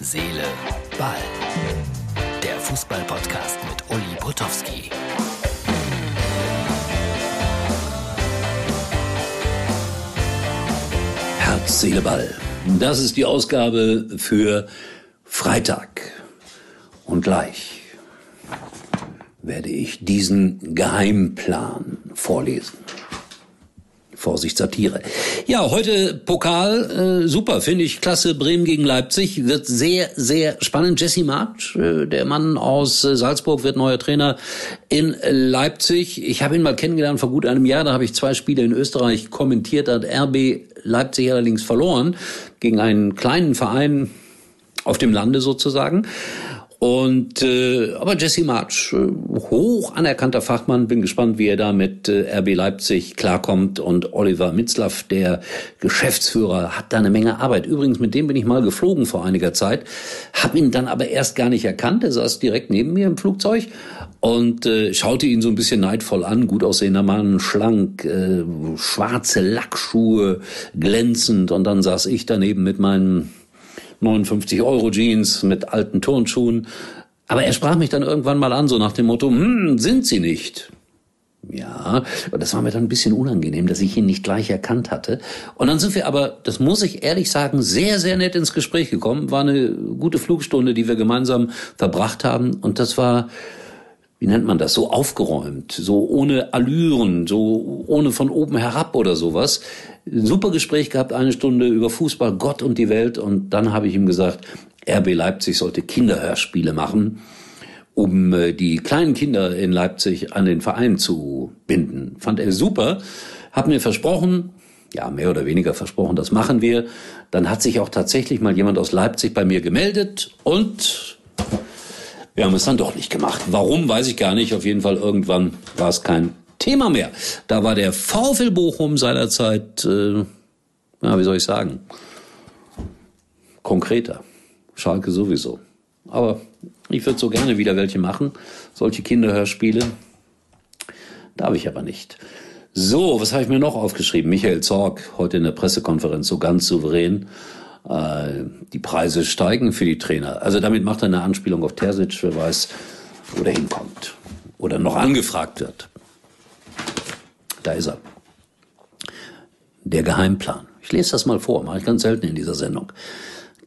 Seele, Ball. Der Fußball-Podcast mit Uli Potowski. Herz, Seele, Ball. Das ist die Ausgabe für Freitag. Und gleich werde ich diesen Geheimplan vorlesen. Vorsicht, Satire. Ja, heute Pokal, äh, super, finde ich klasse. Bremen gegen Leipzig wird sehr, sehr spannend. Jesse March, äh, der Mann aus äh, Salzburg, wird neuer Trainer in Leipzig. Ich habe ihn mal kennengelernt vor gut einem Jahr. Da habe ich zwei Spiele in Österreich kommentiert. Hat RB Leipzig allerdings verloren gegen einen kleinen Verein auf dem Lande sozusagen. Und äh, aber Jesse March, äh, hoch anerkannter Fachmann, bin gespannt, wie er da mit äh, RB Leipzig klarkommt. Und Oliver Mitzlaff, der Geschäftsführer, hat da eine Menge Arbeit. Übrigens, mit dem bin ich mal geflogen vor einiger Zeit, habe ihn dann aber erst gar nicht erkannt. Er saß direkt neben mir im Flugzeug und äh, schaute ihn so ein bisschen neidvoll an. Gut aussehender Mann, schlank, äh, schwarze Lackschuhe, glänzend. Und dann saß ich daneben mit meinen 59 Euro Jeans mit alten Turnschuhen. Aber er sprach mich dann irgendwann mal an, so nach dem Motto, hm, sind Sie nicht? Ja, aber das war mir dann ein bisschen unangenehm, dass ich ihn nicht gleich erkannt hatte. Und dann sind wir aber, das muss ich ehrlich sagen, sehr, sehr nett ins Gespräch gekommen. War eine gute Flugstunde, die wir gemeinsam verbracht haben. Und das war, wie nennt man das, so aufgeräumt, so ohne Allüren, so ohne von oben herab oder sowas. Super Gespräch gehabt, eine Stunde über Fußball, Gott und die Welt. Und dann habe ich ihm gesagt, RB Leipzig sollte Kinderhörspiele machen, um äh, die kleinen Kinder in Leipzig an den Verein zu binden. Fand er super, hat mir versprochen, ja, mehr oder weniger versprochen, das machen wir. Dann hat sich auch tatsächlich mal jemand aus Leipzig bei mir gemeldet und wir haben es dann doch nicht gemacht. Warum, weiß ich gar nicht. Auf jeden Fall irgendwann war es kein Thema mehr. Da war der VfL Bochum seinerzeit, äh, ja, wie soll ich sagen, konkreter. Schalke sowieso. Aber ich würde so gerne wieder welche machen. Solche Kinderhörspiele. Darf ich aber nicht. So, was habe ich mir noch aufgeschrieben? Michael Zorg, heute in der Pressekonferenz, so ganz souverän. Äh, die Preise steigen für die Trainer. Also damit macht er eine Anspielung auf Terzic, wer weiß, wo der hinkommt. Oder noch angefragt wird. Da ist er. Der Geheimplan. Ich lese das mal vor, mache ich ganz selten in dieser Sendung.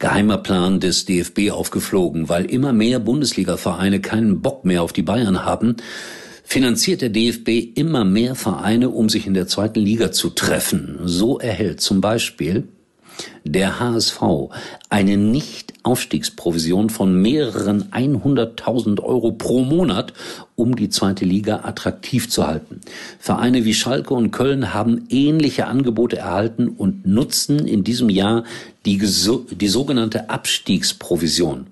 Geheimer Plan des DFB aufgeflogen, weil immer mehr Bundesliga-Vereine keinen Bock mehr auf die Bayern haben, finanziert der DFB immer mehr Vereine, um sich in der zweiten Liga zu treffen. So erhält zum Beispiel der HSV eine Nicht-Aufstiegsprovision von mehreren 100.000 Euro pro Monat, um die zweite Liga attraktiv zu halten. Vereine wie Schalke und Köln haben ähnliche Angebote erhalten und nutzen in diesem Jahr die, die sogenannte Abstiegsprovision.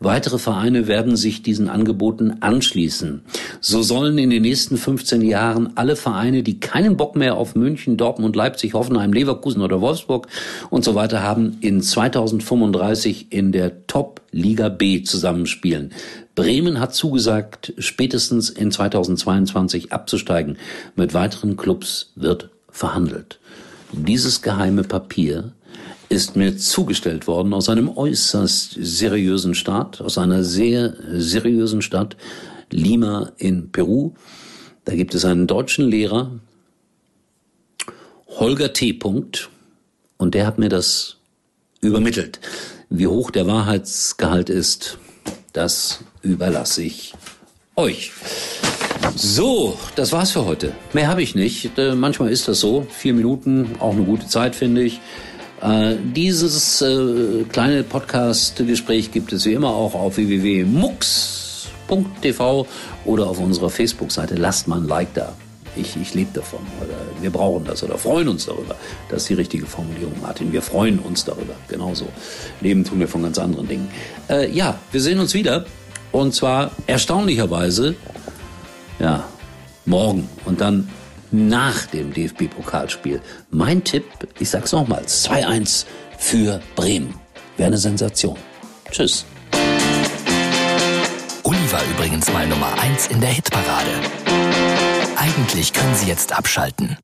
Weitere Vereine werden sich diesen Angeboten anschließen. So sollen in den nächsten 15 Jahren alle Vereine, die keinen Bock mehr auf München, Dortmund, Leipzig, Hoffenheim, Leverkusen oder Wolfsburg und so weiter haben, in 2035 in der Top Liga B zusammenspielen. Bremen hat zugesagt, spätestens in 2022 abzusteigen. Mit weiteren Clubs wird verhandelt. Dieses geheime Papier ist mir zugestellt worden aus einem äußerst seriösen Staat, aus einer sehr seriösen Stadt, Lima in Peru. Da gibt es einen deutschen Lehrer, Holger T. Und der hat mir das übermittelt. Wie hoch der Wahrheitsgehalt ist, das überlasse ich euch. So, das war's für heute. Mehr habe ich nicht. Äh, manchmal ist das so. Vier Minuten, auch eine gute Zeit, finde ich. Äh, dieses äh, kleine Podcast-Gespräch gibt es wie immer auch auf www.mux.tv oder auf unserer Facebook-Seite. Lasst mal ein Like da. Ich, ich lebe davon. Oder wir brauchen das oder freuen uns darüber. Das ist die richtige Formulierung, Martin. Wir freuen uns darüber. Genauso. Leben tun wir von ganz anderen Dingen. Äh, ja, wir sehen uns wieder. Und zwar erstaunlicherweise, ja, morgen. Und dann nach dem DFB-Pokalspiel. Mein Tipp, ich sag's nochmals, 2-1 für Bremen. Wäre eine Sensation. Tschüss. Uli war übrigens mal Nummer 1 in der Hitparade. Eigentlich können Sie jetzt abschalten.